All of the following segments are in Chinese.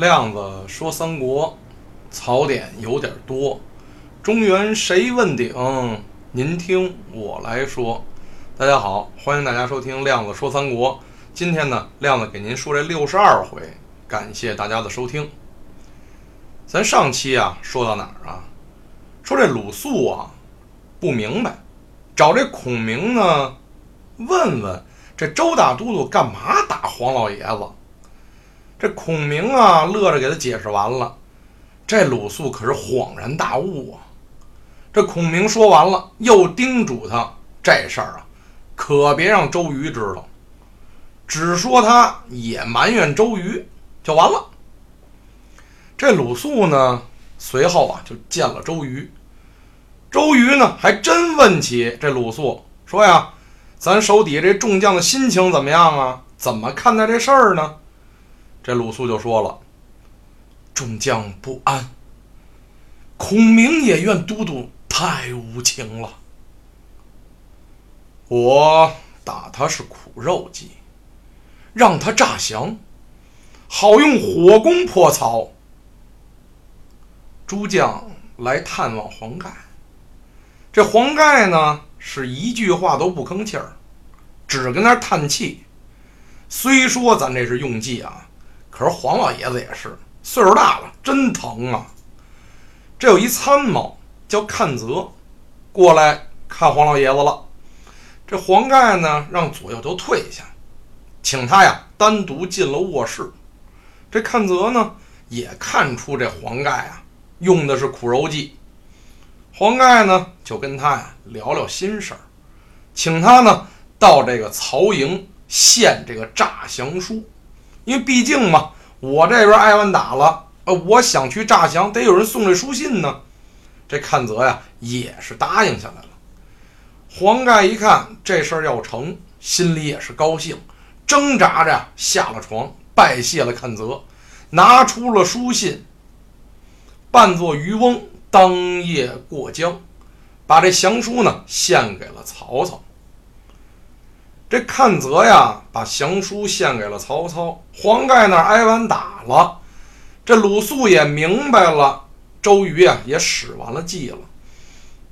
亮子说三国，槽点有点多。中原谁问鼎？您听我来说。大家好，欢迎大家收听亮子说三国。今天呢，亮子给您说这六十二回，感谢大家的收听。咱上期啊说到哪儿啊？说这鲁肃啊不明白，找这孔明呢问问这周大都督干嘛打黄老爷子。这孔明啊，乐着给他解释完了，这鲁肃可是恍然大悟啊。这孔明说完了，又叮嘱他这事儿啊，可别让周瑜知道，只说他也埋怨周瑜就完了。这鲁肃呢，随后啊就见了周瑜。周瑜呢，还真问起这鲁肃，说呀：“咱手底下这众将的心情怎么样啊？怎么看待这事儿呢？”这鲁肃就说了：“众将不安，孔明也怨都督太无情了。我打他是苦肉计，让他诈降，好用火攻破曹。诸将来探望黄盖，这黄盖呢是一句话都不吭气儿，只跟那叹气。虽说咱这是用计啊。”可是黄老爷子也是岁数大了，真疼啊！这有一参谋叫阚泽，过来看黄老爷子了。这黄盖呢，让左右都退下，请他呀单独进了卧室。这阚泽呢，也看出这黄盖啊用的是苦肉计。黄盖呢，就跟他呀聊聊心事儿，请他呢到这个曹营献这个诈降书。因为毕竟嘛，我这边挨完打了，呃，我想去诈降，得有人送这书信呢。这阚泽呀，也是答应下来了。黄盖一看这事儿要成，心里也是高兴，挣扎着下了床，拜谢了阚泽，拿出了书信，扮作渔翁，当夜过江，把这降书呢献给了曹操。这阚泽呀，把降书献给了曹操。黄盖那儿挨完打了，这鲁肃也明白了，周瑜啊也使完了计了。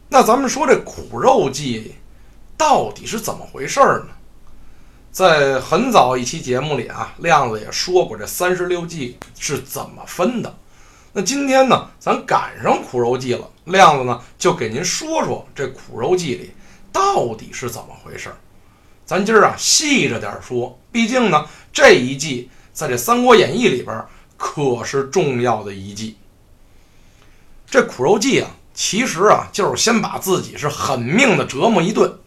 那咱们说这苦肉计到底是怎么回事呢？在很早一期节目里啊，亮子也说过这三十六计是怎么分的。那今天呢，咱赶上苦肉计了，亮子呢就给您说说这苦肉计里到底是怎么回事儿。咱今儿啊细着点说，毕竟呢这一计在这《三国演义》里边可是重要的一计。这苦肉计啊，其实啊就是先把自己是狠命的折磨一顿，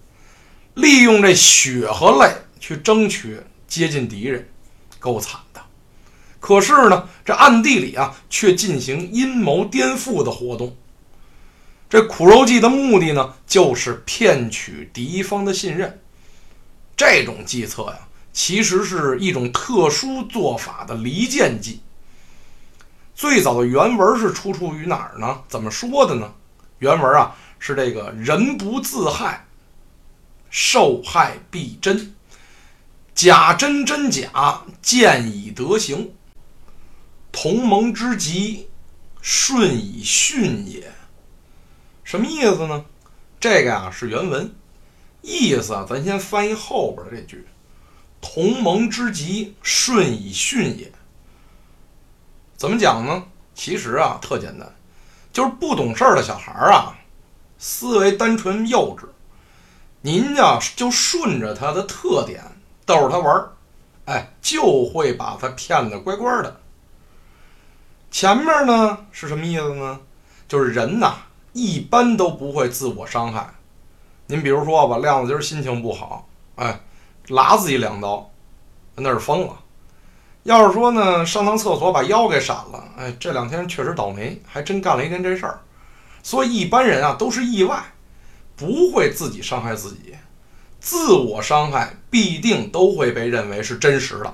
利用这血和泪去争取接近敌人，够惨的。可是呢，这暗地里啊却进行阴谋颠覆的活动。这苦肉计的目的呢，就是骗取敌方的信任。这种计策呀，其实是一种特殊做法的离间计。最早的原文是出处于哪儿呢？怎么说的呢？原文啊是这个“人不自害，受害必真；假真真假，见以德行。同盟之急，顺以训也。”什么意思呢？这个啊是原文。意思啊，咱先翻译后边这句：“同盟之急，顺以训也。”怎么讲呢？其实啊，特简单，就是不懂事儿的小孩啊，思维单纯幼稚，您呀就顺着他的特点逗着他玩儿，哎，就会把他骗得乖乖的。前面呢是什么意思呢？就是人呐，一般都不会自我伤害。您比如说吧，亮子今儿心情不好，哎，剌自己两刀，那是疯了。要是说呢，上趟厕所把腰给闪了，哎，这两天确实倒霉，还真干了一件这事儿。所以一般人啊都是意外，不会自己伤害自己。自我伤害必定都会被认为是真实的，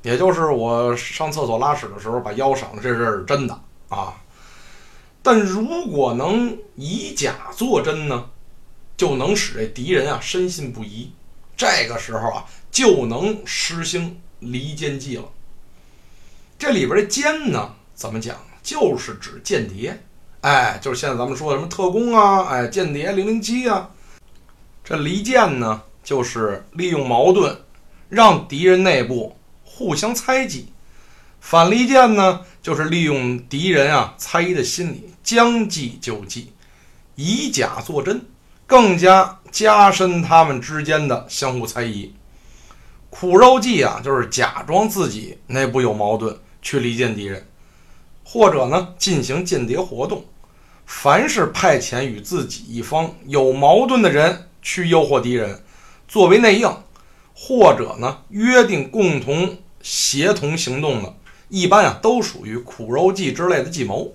也就是我上厕所拉屎的时候把腰闪了，这事是真的啊。但如果能以假作真呢？就能使这敌人啊深信不疑，这个时候啊就能实行离间计了。这里边的奸呢，怎么讲？就是指间谍，哎，就是现在咱们说的什么特工啊，哎，间谍零零七啊。这离间呢，就是利用矛盾，让敌人内部互相猜忌；反离间呢，就是利用敌人啊猜疑的心理，将计就计，以假作真，更加加深他们之间的相互猜疑。苦肉计啊，就是假装自己内部有矛盾，去离间敌人，或者呢进行间谍活动。凡是派遣与自己一方有矛盾的人去诱惑敌人，作为内应，或者呢约定共同协同行动的，一般啊都属于苦肉计之类的计谋。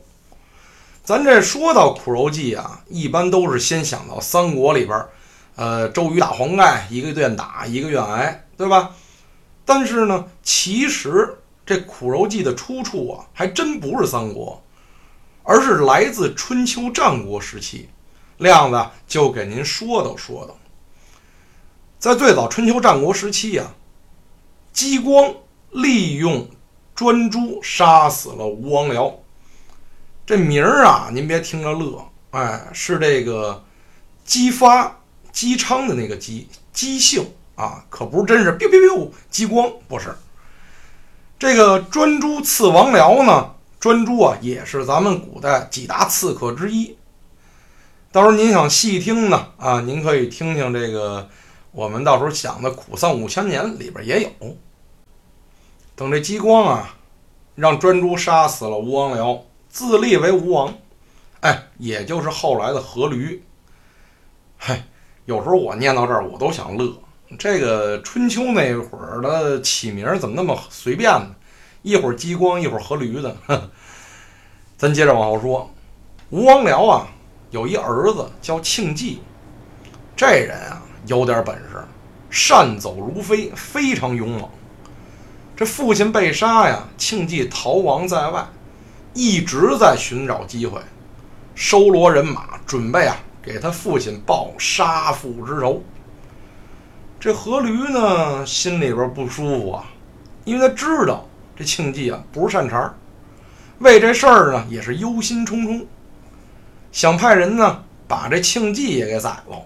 咱这说到苦肉计啊，一般都是先想到三国里边，呃，周瑜打黄盖，一个愿打，一个愿挨。对吧？但是呢，其实这苦肉计的出处啊，还真不是三国，而是来自春秋战国时期。亮子就给您说道说道，在最早春秋战国时期啊，姬光利用专诸杀死了吴王僚。这名儿啊，您别听着乐，哎，是这个姬发、姬昌的那个姬，姬姓。啊，可不是真是 biu biu biu 激光，不是。这个专诸刺王僚呢，专诸啊也是咱们古代几大刺客之一。到时候您想细听呢，啊，您可以听听这个我们到时候讲的《苦丧五千年》里边也有。等这激光啊，让专诸杀死了吴王僚，自立为吴王，哎，也就是后来的阖闾。嗨，有时候我念到这儿，我都想乐。这个春秋那会儿的起名怎么那么随便呢？一会儿激光，一会儿阖闾的。咱接着往后说，吴王僚啊，有一儿子叫庆忌，这人啊有点本事，善走如飞，非常勇猛。这父亲被杀呀，庆忌逃亡在外，一直在寻找机会，收罗人马，准备啊给他父亲报杀父之仇。这阖闾呢，心里边不舒服啊，因为他知道这庆忌啊不是善茬儿，为这事儿呢也是忧心忡忡，想派人呢把这庆忌也给宰了。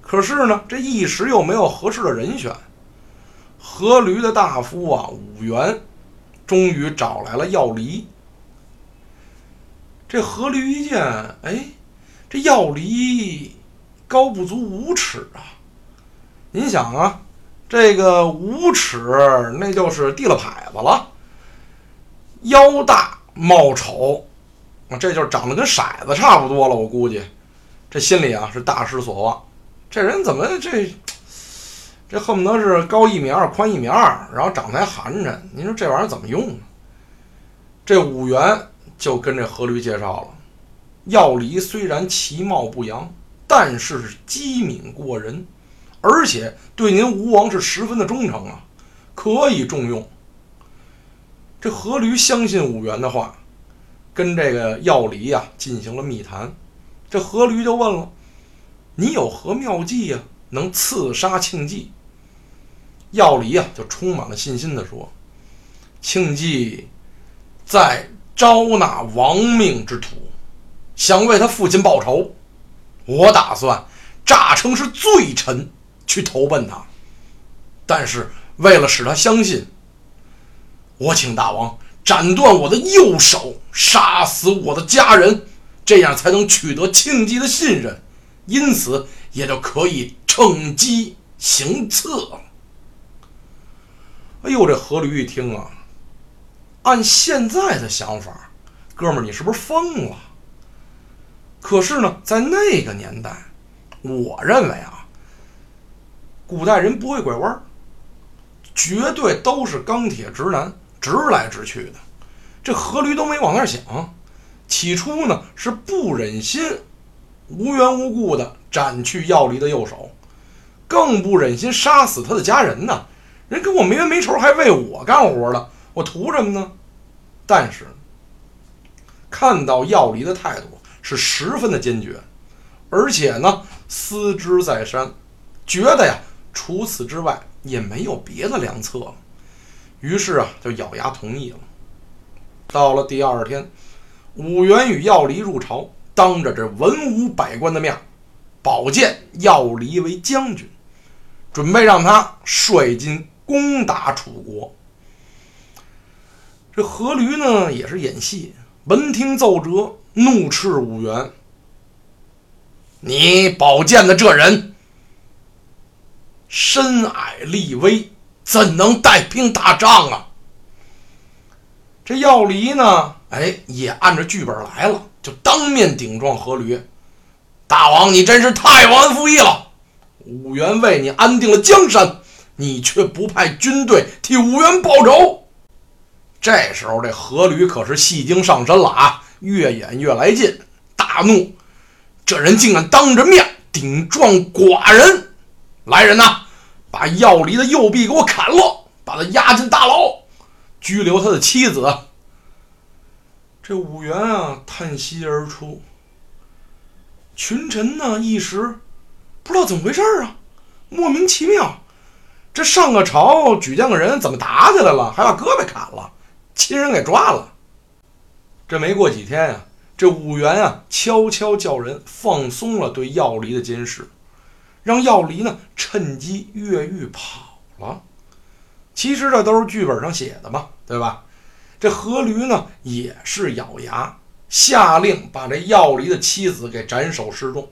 可是呢，这一时又没有合适的人选。阖闾的大夫啊武元，终于找来了药离。这阖闾一见，哎，这药离高不足五尺啊。您想啊，这个五尺那就是地了牌子了，腰大貌丑，这就长得跟骰子差不多了。我估计，这心里啊是大失所望。这人怎么这这恨不得是高一米二，宽一米二，然后长得还寒碜？您说这玩意儿怎么用呢？这五元就跟这阖闾介绍了，药离虽然其貌不扬，但是机敏过人。而且对您吴王是十分的忠诚啊，可以重用。这阖闾相信武元的话，跟这个药离呀进行了密谈。这阖闾就问了：“你有何妙计呀，能刺杀庆忌？”药离啊就充满了信心地说：“庆忌在招纳亡命之徒，想为他父亲报仇。我打算诈称是罪臣。”去投奔他，但是为了使他相信，我请大王斩断我的右手，杀死我的家人，这样才能取得庆忌的信任，因此也就可以趁机行刺了。哎呦，这阖闾一听啊，按现在的想法，哥们儿，你是不是疯了？可是呢，在那个年代，我认为啊。古代人不会拐弯儿，绝对都是钢铁直男，直来直去的。这阖闾都没往那儿想，起初呢是不忍心无缘无故的斩去药离的右手，更不忍心杀死他的家人呢。人跟我没冤没仇，还为我干活了，我图什么呢？但是看到药离的态度是十分的坚决，而且呢思之再三，觉得呀。除此之外也没有别的良策了，于是啊，就咬牙同意了。到了第二天，武元与药离入朝，当着这文武百官的面，保荐药离为将军，准备让他率军攻打楚国。这阖闾呢，也是演戏，闻听奏折，怒斥武元：“你保荐的这人身矮力微，怎能带兵打仗啊？”这药离呢，哎，也按着剧本来了，就当面顶撞阖闾：“大王，你真是太忘恩负义了！武元为你安定了江山，你却不派军队替武元报仇。”这时候，这阖闾可是戏精上身了啊，越演越来劲，大怒：“这人竟敢当着面顶撞寡人！来人呐，把药离的右臂给我砍了，把他押进大牢。”拘留他的妻子，这武元啊叹息而出。群臣呢一时不知道怎么回事啊，莫名其妙。这上个朝举荐个人，怎么打起来了？还把胳膊砍了，亲人给抓了。这没过几天呀，这武元啊悄悄叫人放松了对药离的监视，让药离呢趁机越狱跑了。其实这都是剧本上写的嘛，对吧？这何驴呢也是咬牙下令把这药离的妻子给斩首示众。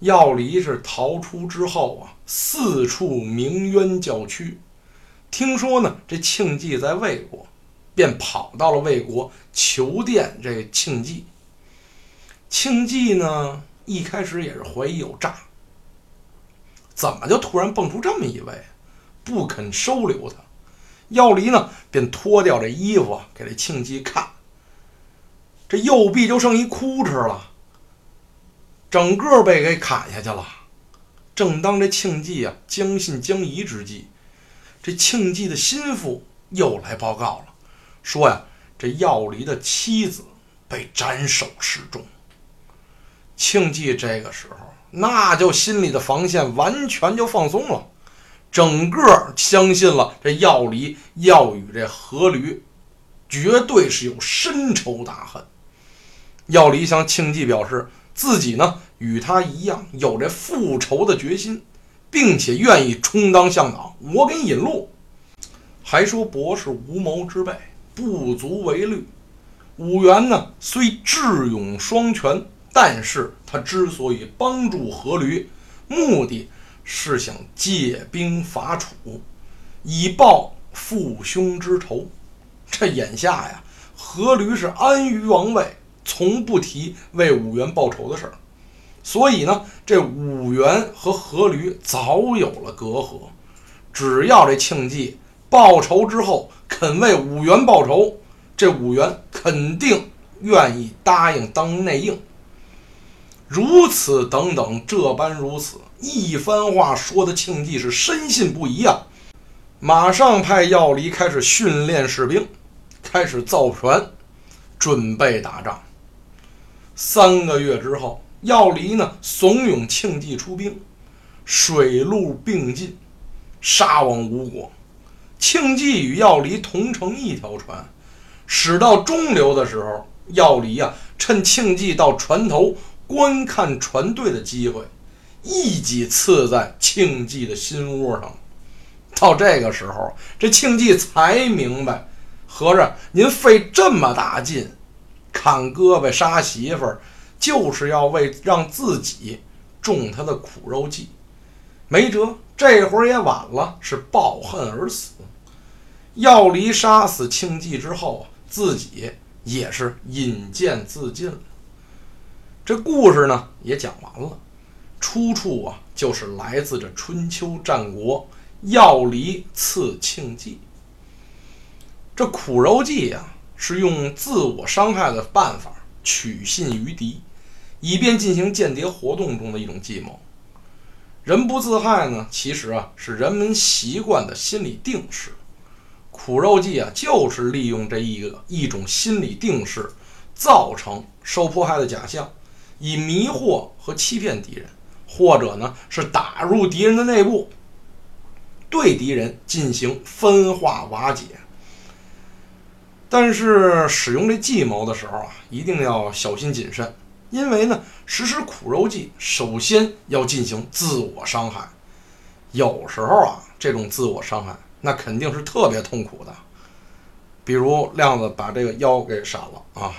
药离是逃出之后啊，四处鸣冤叫屈。听说呢这庆忌在魏国，便跑到了魏国求见这庆忌。庆忌呢一开始也是怀疑有诈，怎么就突然蹦出这么一位？不肯收留他，要离呢便脱掉这衣服给这庆忌看，这右臂就剩一窟哧了，整个被给砍下去了。正当这庆忌啊将信将疑之际，这庆忌的心腹又来报告了，说呀这药离的妻子被斩首示众。庆忌这个时候那就心里的防线完全就放松了。整个相信了这药离要与这阖闾绝对是有深仇大恨。药离向庆忌表示，自己呢与他一样有这复仇的决心，并且愿意充当向导，我给你引路。还说博士无谋之辈，不足为虑。武元呢虽智勇双全，但是他之所以帮助阖闾，目的。是想借兵伐楚，以报父兄之仇。这眼下呀，阖闾是安于王位，从不提为武元报仇的事儿。所以呢，这武元和阖闾早有了隔阂。只要这庆忌报仇之后肯为武元报仇，这武元肯定愿意答应当内应。如此等等，这般如此。一番话说的庆忌是深信不疑啊，马上派药离开始训练士兵，开始造船，准备打仗。三个月之后，药离呢怂恿庆忌出兵，水陆并进，杀往吴国。庆忌与药离同乘一条船，驶到中流的时候，药离啊趁庆忌到船头观看船队的机会。一戟刺在庆忌的心窝上，到这个时候，这庆忌才明白，合着您费这么大劲，砍胳膊杀媳妇儿，就是要为让自己中他的苦肉计。没辙，这会儿也晚了，是抱恨而死。药离杀死庆忌之后啊，自己也是引剑自尽了。这故事呢，也讲完了。出处啊，就是来自这春秋战国，药离刺庆忌。这苦肉计啊，是用自我伤害的办法取信于敌，以便进行间谍活动中的一种计谋。人不自害呢，其实啊是人们习惯的心理定势。苦肉计啊，就是利用这一个一种心理定势，造成受迫害的假象，以迷惑和欺骗敌人。或者呢，是打入敌人的内部，对敌人进行分化瓦解。但是使用这计谋的时候啊，一定要小心谨慎，因为呢，实施苦肉计首先要进行自我伤害。有时候啊，这种自我伤害那肯定是特别痛苦的。比如亮子把这个腰给闪了啊，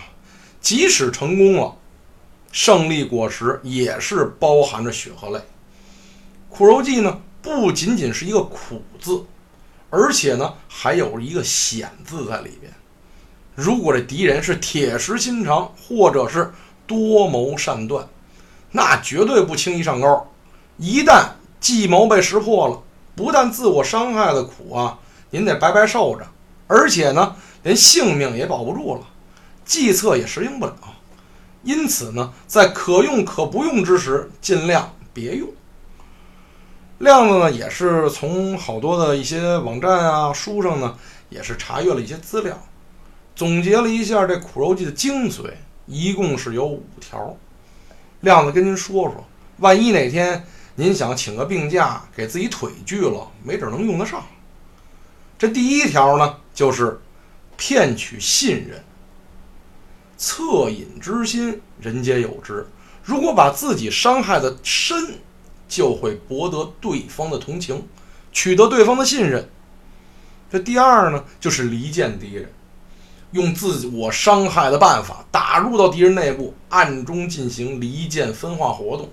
即使成功了，胜利果实也是包含着血和泪。苦肉计呢，不仅仅是一个苦字，而且呢，还有一个险字在里边。如果这敌人是铁石心肠，或者是多谋善断，那绝对不轻易上钩。一旦计谋被识破了，不但自我伤害的苦啊，您得白白受着，而且呢，连性命也保不住了，计策也实行不了。因此呢，在可用可不用之时，尽量别用。亮子呢，也是从好多的一些网站啊、书上呢，也是查阅了一些资料。总结了一下这苦肉计的精髓，一共是有五条。亮子跟您说说，万一哪天您想请个病假，给自己腿锯了，没准能用得上。这第一条呢，就是骗取信任。恻隐之心，人皆有之。如果把自己伤害的深，就会博得对方的同情，取得对方的信任。这第二呢，就是离间敌人。用自我伤害的办法打入到敌人内部，暗中进行离间分化活动，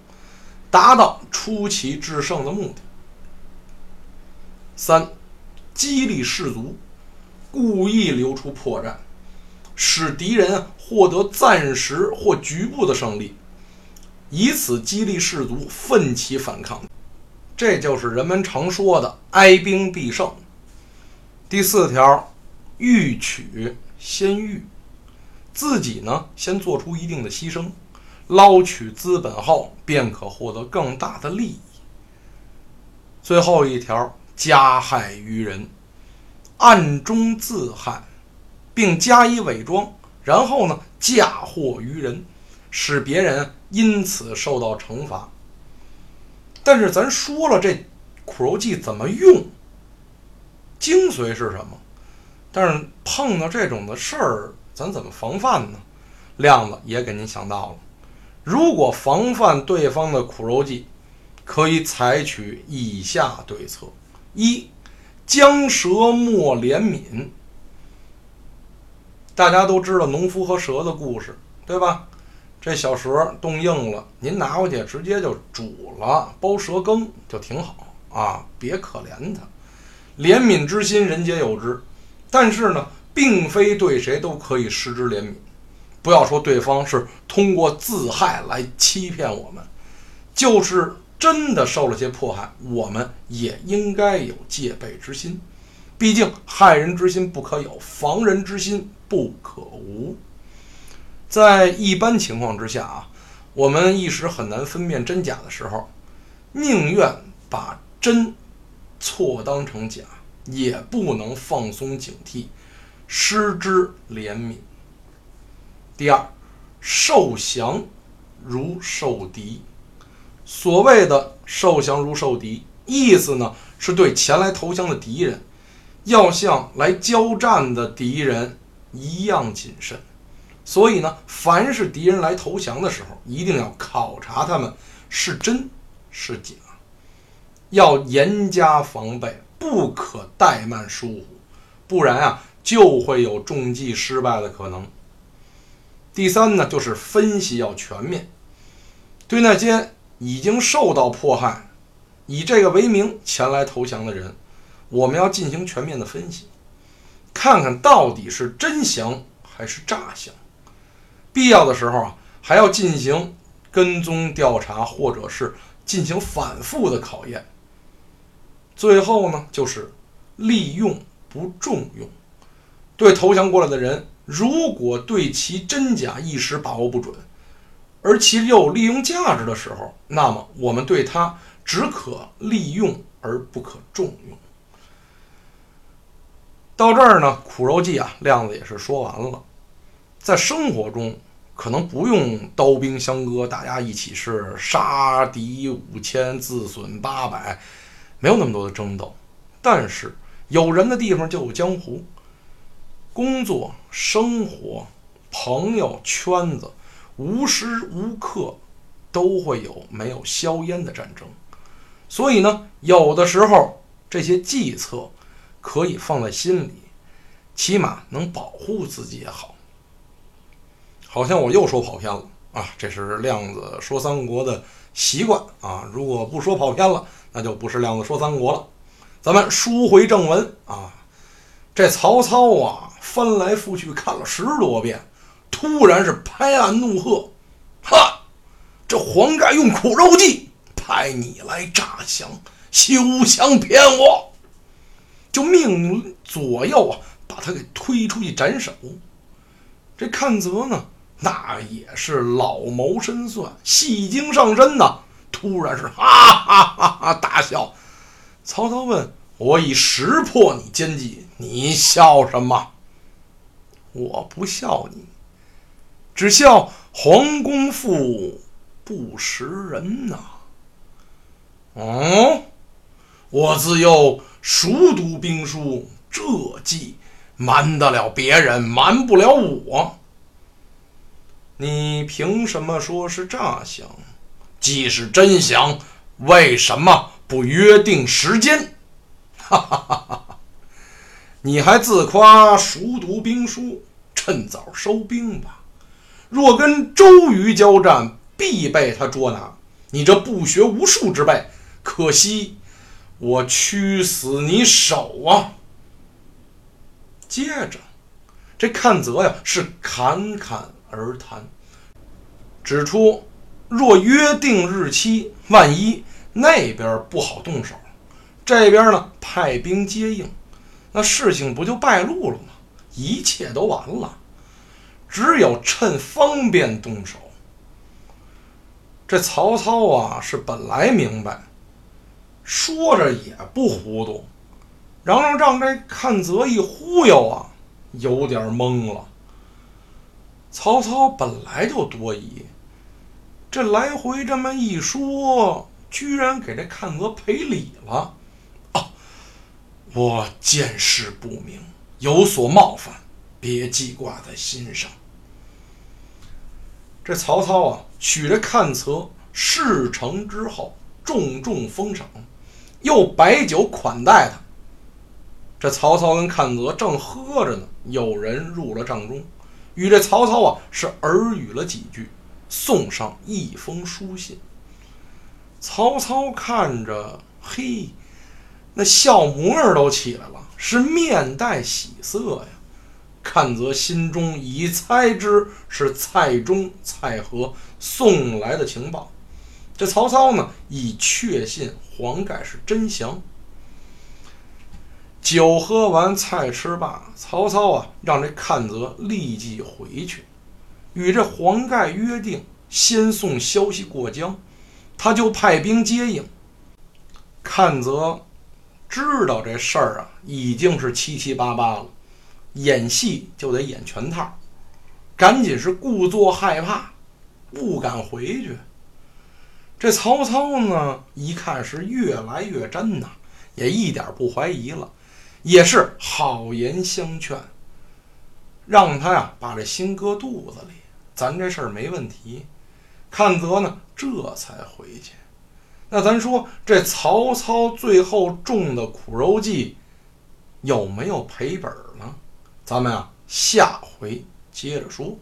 达到出奇制胜的目的。三，激励士卒，故意留出破绽，使敌人获得暂时或局部的胜利，以此激励士卒奋起反抗。这就是人们常说的“哀兵必胜”。第四条，欲取。先欲自己呢，先做出一定的牺牲，捞取资本后，便可获得更大的利益。最后一条，加害于人，暗中自害，并加以伪装，然后呢，嫁祸于人，使别人因此受到惩罚。但是咱说了，这苦肉计怎么用？精髓是什么？但是碰到这种的事儿，咱怎么防范呢？亮子也给您想到了，如果防范对方的苦肉计，可以采取以下对策：一，将蛇莫怜悯。大家都知道农夫和蛇的故事，对吧？这小蛇冻硬了，您拿回去直接就煮了，煲蛇羹就挺好啊，别可怜它。怜悯之心，人皆有之。但是呢，并非对谁都可以施之怜悯。不要说对方是通过自害来欺骗我们，就是真的受了些迫害，我们也应该有戒备之心。毕竟害人之心不可有，防人之心不可无。在一般情况之下啊，我们一时很难分辨真假的时候，宁愿把真错当成假。也不能放松警惕，失之怜悯。第二，受降如受敌。所谓的受降如受敌，意思呢是对前来投降的敌人，要像来交战的敌人一样谨慎。所以呢，凡是敌人来投降的时候，一定要考察他们是真是假，要严加防备。不可怠慢疏忽，不然啊就会有中计失败的可能。第三呢，就是分析要全面，对那些已经受到迫害、以这个为名前来投降的人，我们要进行全面的分析，看看到底是真降还是诈降。必要的时候啊，还要进行跟踪调查，或者是进行反复的考验。最后呢，就是利用不重用。对投降过来的人，如果对其真假一时把握不准，而其又利用价值的时候，那么我们对它只可利用而不可重用。到这儿呢，苦肉计啊，亮子也是说完了。在生活中，可能不用刀兵相割，大家一起是杀敌五千，自损八百。没有那么多的争斗，但是有人的地方就有江湖。工作、生活、朋友圈子，无时无刻都会有没有硝烟的战争。所以呢，有的时候这些计策可以放在心里，起码能保护自己也好。好像我又说跑偏了啊！这是亮子说三国的习惯啊！如果不说跑偏了，那就不是亮子说三国了。咱们书回正文啊，这曹操啊，翻来覆去看了十多遍，突然是拍案怒喝：“哈！这黄盖用苦肉计派你来诈降，休想骗我！”就命令左右啊，把他给推出去斩首。这看泽呢，那也是老谋深算，戏精上身呐，突然是哈哈哈哈大笑。曹操问：“我已识破你奸计，你笑什么？”“我不笑你，只笑黄公父不识人呐。”“哦，我自幼熟读兵书，这计瞒得了别人，瞒不了我。你凭什么说是诈降？既是真降，为什么？”不约定时间，哈哈哈哈哈！你还自夸熟读兵书，趁早收兵吧。若跟周瑜交战，必被他捉拿。你这不学无术之辈，可惜我屈死你手啊！接着，这看泽呀是侃侃而谈，指出若约定日期，万一……那边不好动手，这边呢派兵接应，那事情不就败露了吗？一切都完了，只有趁方便动手。这曹操啊是本来明白，说着也不糊涂，然后让这看泽一忽悠啊，有点懵了。曹操本来就多疑，这来回这么一说。居然给这看泽赔礼了！我见识不明，有所冒犯，别记挂在心上。这曹操啊，许这看泽事成之后，重重封赏，又摆酒款待他。这曹操跟看泽正喝着呢，有人入了帐中，与这曹操啊是耳语了几句，送上一封书信。曹操看着，嘿，那笑模样都起来了，是面带喜色呀。看则心中已猜知是蔡中、蔡和送来的情报。这曹操呢，已确信黄盖是真降。酒喝完，菜吃罢，曹操啊，让这看则立即回去，与这黄盖约定，先送消息过江。他就派兵接应，看则知道这事儿啊已经是七七八八了，演戏就得演全套，赶紧是故作害怕，不敢回去。这曹操呢，一看是越来越真呐，也一点不怀疑了，也是好言相劝，让他呀把这心搁肚子里，咱这事儿没问题。看泽呢，这才回去。那咱说这曹操最后中的苦肉计有没有赔本呢？咱们啊，下回接着说。